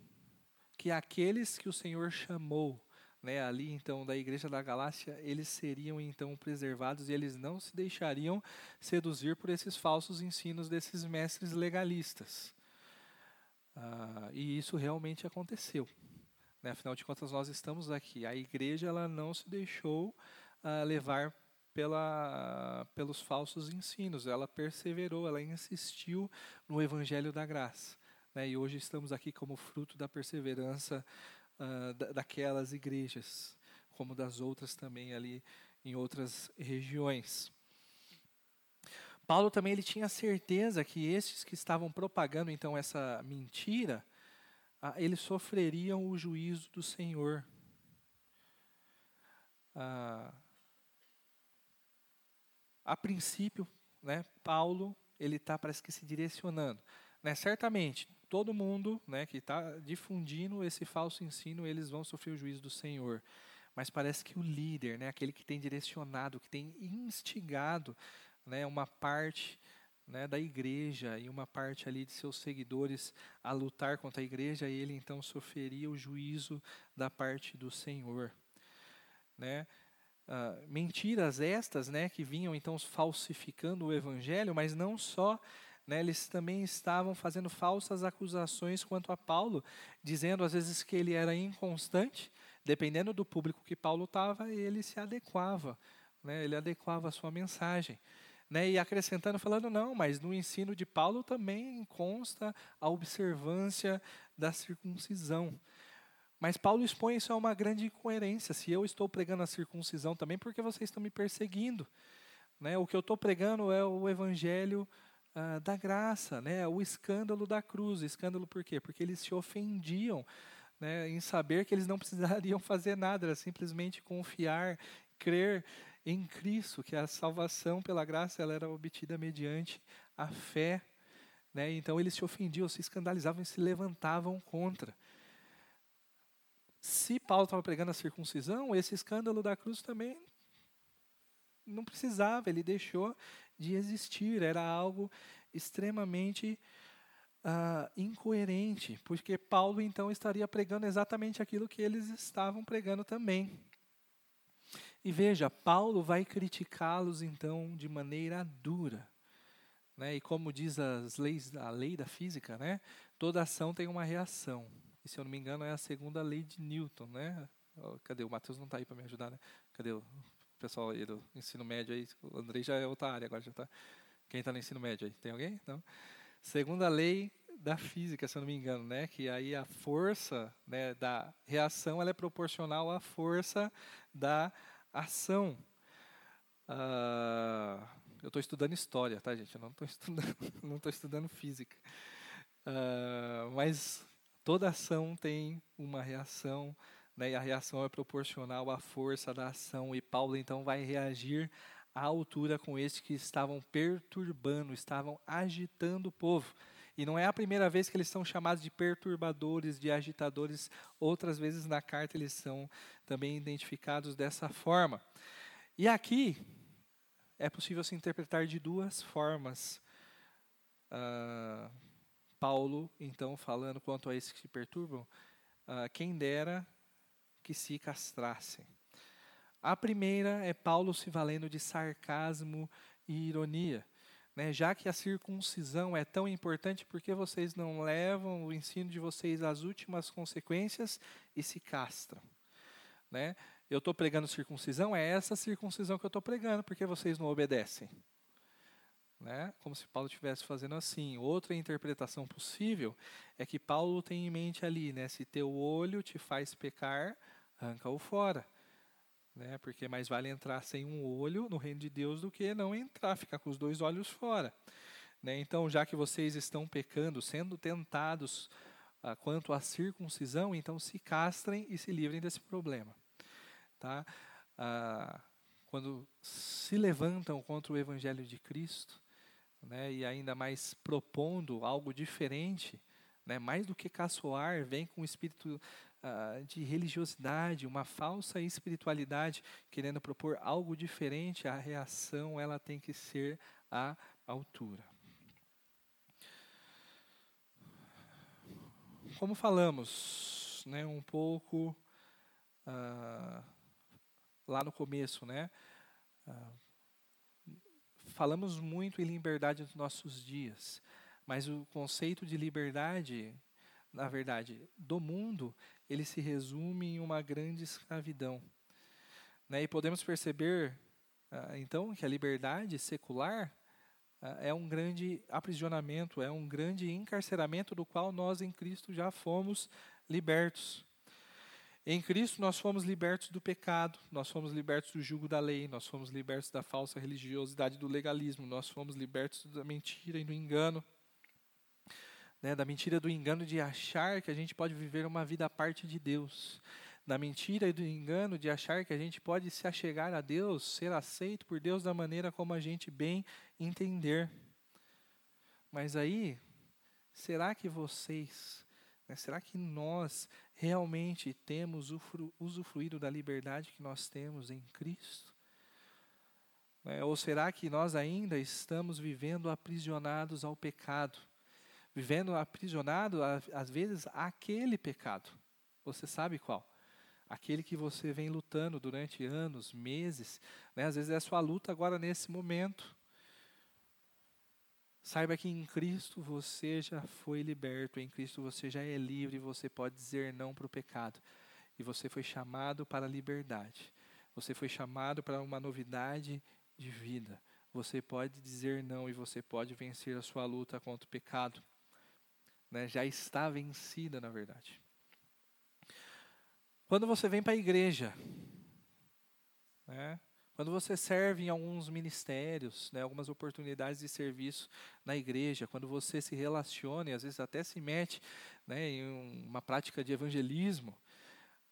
que aqueles que o Senhor chamou, né, ali então da igreja da Galácia, eles seriam então preservados e eles não se deixariam seduzir por esses falsos ensinos desses mestres legalistas. Ah, e isso realmente aconteceu. Né? Afinal de contas, nós estamos aqui. A igreja ela não se deixou ah, levar pela, pelos falsos ensinos. Ela perseverou, ela insistiu no evangelho da graça. Né? E hoje estamos aqui como fruto da perseverança ah, daquelas igrejas, como das outras também ali em outras regiões. Paulo também ele tinha certeza que esses que estavam propagando então essa mentira, ah, eles sofreriam o juízo do Senhor. Ah, a princípio, né, Paulo ele está parece que se direcionando, né, certamente todo mundo, né, que está difundindo esse falso ensino, eles vão sofrer o juízo do Senhor. Mas parece que o líder, né, aquele que tem direcionado, que tem instigado né, uma parte né, da igreja e uma parte ali de seus seguidores a lutar contra a igreja, ele então sofreria o juízo da parte do Senhor. Né? Uh, mentiras estas, né, que vinham então falsificando o evangelho, mas não só, né, eles também estavam fazendo falsas acusações quanto a Paulo, dizendo às vezes que ele era inconstante, dependendo do público que Paulo estava, ele se adequava, né, ele adequava a sua mensagem. Né, e acrescentando, falando, não, mas no ensino de Paulo também consta a observância da circuncisão. Mas Paulo expõe isso a uma grande incoerência. Se eu estou pregando a circuncisão também, porque vocês estão me perseguindo? Né, o que eu estou pregando é o evangelho ah, da graça, né, o escândalo da cruz. Escândalo por quê? Porque eles se ofendiam né, em saber que eles não precisariam fazer nada, era simplesmente confiar, crer em Cristo, que a salvação pela graça ela era obtida mediante a fé. Né? Então eles se ofendiam, se escandalizavam e se levantavam contra. Se Paulo estava pregando a circuncisão, esse escândalo da cruz também não precisava, ele deixou de existir, era algo extremamente uh, incoerente, porque Paulo então estaria pregando exatamente aquilo que eles estavam pregando também. E veja, Paulo vai criticá-los então de maneira dura. Né? E como diz as leis, a lei da física, né? toda ação tem uma reação. E se eu não me engano é a segunda lei de Newton. Né? Cadê? O Matheus não está aí para me ajudar. Né? Cadê pessoal aí do ensino médio aí? O Andrei já é outra área agora. Já tá. Quem está no ensino médio aí? Tem alguém? Não? Segunda lei da física, se eu não me engano, né? Que aí a força né, da reação ela é proporcional à força da ação. Uh, eu estou estudando história, tá, gente? Eu não estou estudando, não estou estudando física. Uh, mas toda ação tem uma reação, né, e a reação é proporcional à força da ação, e Paulo então vai reagir à altura com estes que estavam perturbando, estavam agitando o povo. E não é a primeira vez que eles são chamados de perturbadores, de agitadores, outras vezes na carta eles são também identificados dessa forma. E aqui é possível se interpretar de duas formas. Uh, Paulo, então, falando quanto a esses que se perturbam, uh, quem dera que se castrassem. A primeira é Paulo se valendo de sarcasmo e ironia. Né? Já que a circuncisão é tão importante, por que vocês não levam o ensino de vocês às últimas consequências e se castram? Né? Eu estou pregando circuncisão, é essa circuncisão que eu estou pregando, porque vocês não obedecem. Né? Como se Paulo estivesse fazendo assim. Outra interpretação possível é que Paulo tem em mente ali, né? Se teu olho te faz pecar, arranca-o fora. Né? Porque mais vale entrar sem um olho no reino de Deus do que não entrar, ficar com os dois olhos fora. Né? Então, já que vocês estão pecando, sendo tentados ah, quanto à circuncisão, então se castrem e se livrem desse problema. Tá? Ah, quando se levantam contra o Evangelho de Cristo, né, e ainda mais propondo algo diferente, né, mais do que caçoar, vem com o espírito uh, de religiosidade, uma falsa espiritualidade, querendo propor algo diferente, a reação ela tem que ser à altura. Como falamos, né, um pouco uh, lá no começo, né? Uh, falamos muito em liberdade nos nossos dias, mas o conceito de liberdade, na verdade, do mundo, ele se resume em uma grande escravidão. Né? E podemos perceber, uh, então, que a liberdade secular uh, é um grande aprisionamento, é um grande encarceramento do qual nós em Cristo já fomos libertos. Em Cristo nós fomos libertos do pecado, nós fomos libertos do jugo da lei, nós fomos libertos da falsa religiosidade, do legalismo, nós fomos libertos da mentira e do engano né, da mentira do engano de achar que a gente pode viver uma vida à parte de Deus, da mentira e do engano de achar que a gente pode se achegar a Deus, ser aceito por Deus da maneira como a gente bem entender. Mas aí, será que vocês, né, será que nós realmente temos usufruído da liberdade que nós temos em Cristo? É, ou será que nós ainda estamos vivendo aprisionados ao pecado? Vivendo aprisionado, às vezes, àquele pecado. Você sabe qual? Aquele que você vem lutando durante anos, meses, né? às vezes é a sua luta agora nesse momento. Saiba que em Cristo você já foi liberto, em Cristo você já é livre, você pode dizer não para o pecado. E você foi chamado para a liberdade. Você foi chamado para uma novidade de vida. Você pode dizer não e você pode vencer a sua luta contra o pecado né, já está vencida, na verdade. Quando você vem para a igreja, né, quando você serve em alguns ministérios, né, algumas oportunidades de serviço na igreja, quando você se relaciona e às vezes até se mete né, em uma prática de evangelismo,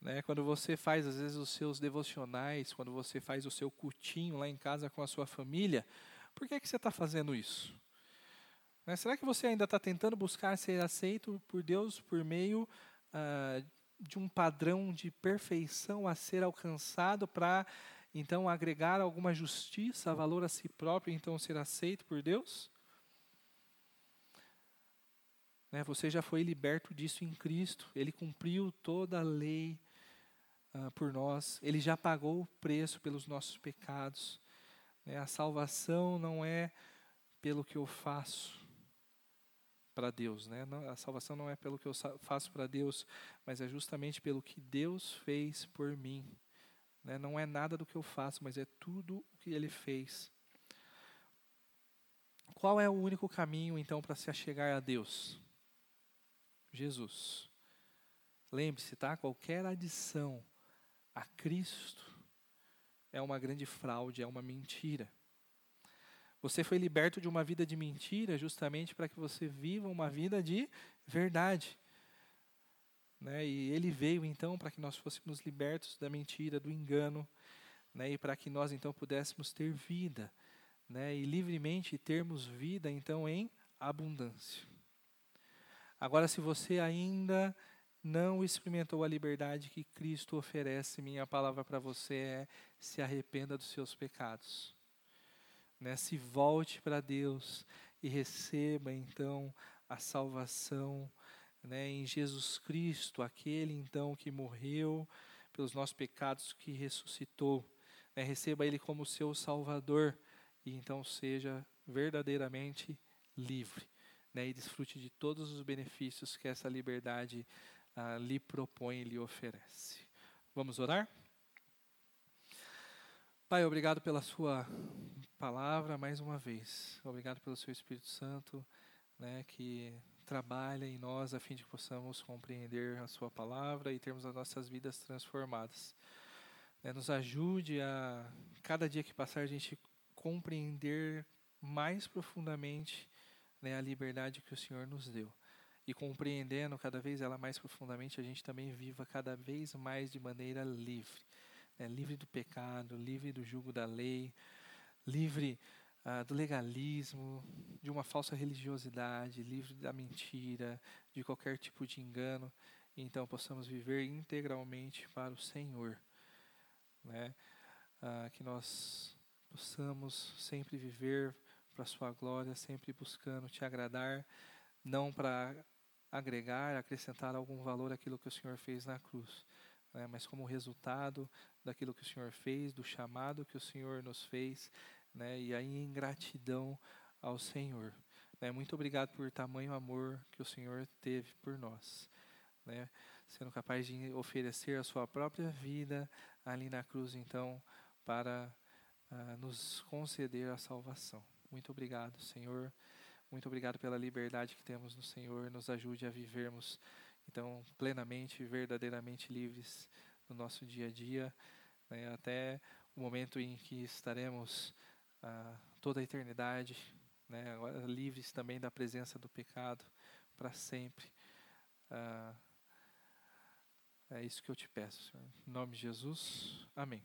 né, quando você faz às vezes os seus devocionais, quando você faz o seu cutinho lá em casa com a sua família, por que, que você está fazendo isso? Né? Será que você ainda está tentando buscar ser aceito por Deus por meio ah, de um padrão de perfeição a ser alcançado para então agregar alguma justiça, valor a si próprio, então ser aceito por Deus? Né, você já foi liberto disso em Cristo. Ele cumpriu toda a lei uh, por nós. Ele já pagou o preço pelos nossos pecados. Né, a salvação não é pelo que eu faço, para Deus. Né? A salvação não é pelo que eu faço para Deus, mas é justamente pelo que Deus fez por mim. Né? Não é nada do que eu faço, mas é tudo o que Ele fez. Qual é o único caminho, então, para se achegar a Deus? Jesus. Lembre-se, tá? Qualquer adição a Cristo é uma grande fraude, é uma mentira. Você foi liberto de uma vida de mentira justamente para que você viva uma vida de verdade. Né? E ele veio então para que nós fôssemos libertos da mentira, do engano, né? e para que nós então pudéssemos ter vida, né? e livremente termos vida então em abundância. Agora, se você ainda não experimentou a liberdade que Cristo oferece, minha palavra para você é: se arrependa dos seus pecados. Né? Se volte para Deus e receba então a salvação né, em Jesus Cristo, aquele então que morreu pelos nossos pecados, que ressuscitou. Né, receba Ele como seu Salvador e então seja verdadeiramente livre né, e desfrute de todos os benefícios que essa liberdade ah, lhe propõe e lhe oferece. Vamos orar? Pai, obrigado pela Sua palavra mais uma vez. Obrigado pelo Seu Espírito Santo, né, que trabalha em nós a fim de que possamos compreender a Sua palavra e termos as nossas vidas transformadas. Né, nos ajude a, cada dia que passar, a gente compreender mais profundamente né, a liberdade que o Senhor nos deu. E compreendendo cada vez ela mais profundamente, a gente também viva cada vez mais de maneira livre. Né, livre do pecado, livre do jugo da lei, livre ah, do legalismo, de uma falsa religiosidade, livre da mentira, de qualquer tipo de engano, então possamos viver integralmente para o Senhor. Né? Ah, que nós possamos sempre viver para a Sua glória, sempre buscando te agradar, não para agregar, acrescentar algum valor àquilo que o Senhor fez na cruz, né? mas como resultado daquilo que o Senhor fez, do chamado que o Senhor nos fez né? E aí em gratidão ao Senhor. Né? Muito obrigado por tamanho amor que o Senhor teve por nós, né? Sendo capaz de oferecer a sua própria vida ali na cruz, então, para uh, nos conceder a salvação. Muito obrigado, Senhor. Muito obrigado pela liberdade que temos no Senhor. Nos ajude a vivermos, então, plenamente, verdadeiramente livres no nosso dia a dia, né? até o momento em que estaremos toda a eternidade, né, livres também da presença do pecado para sempre. Ah, é isso que eu te peço, Senhor. Em nome de Jesus, amém.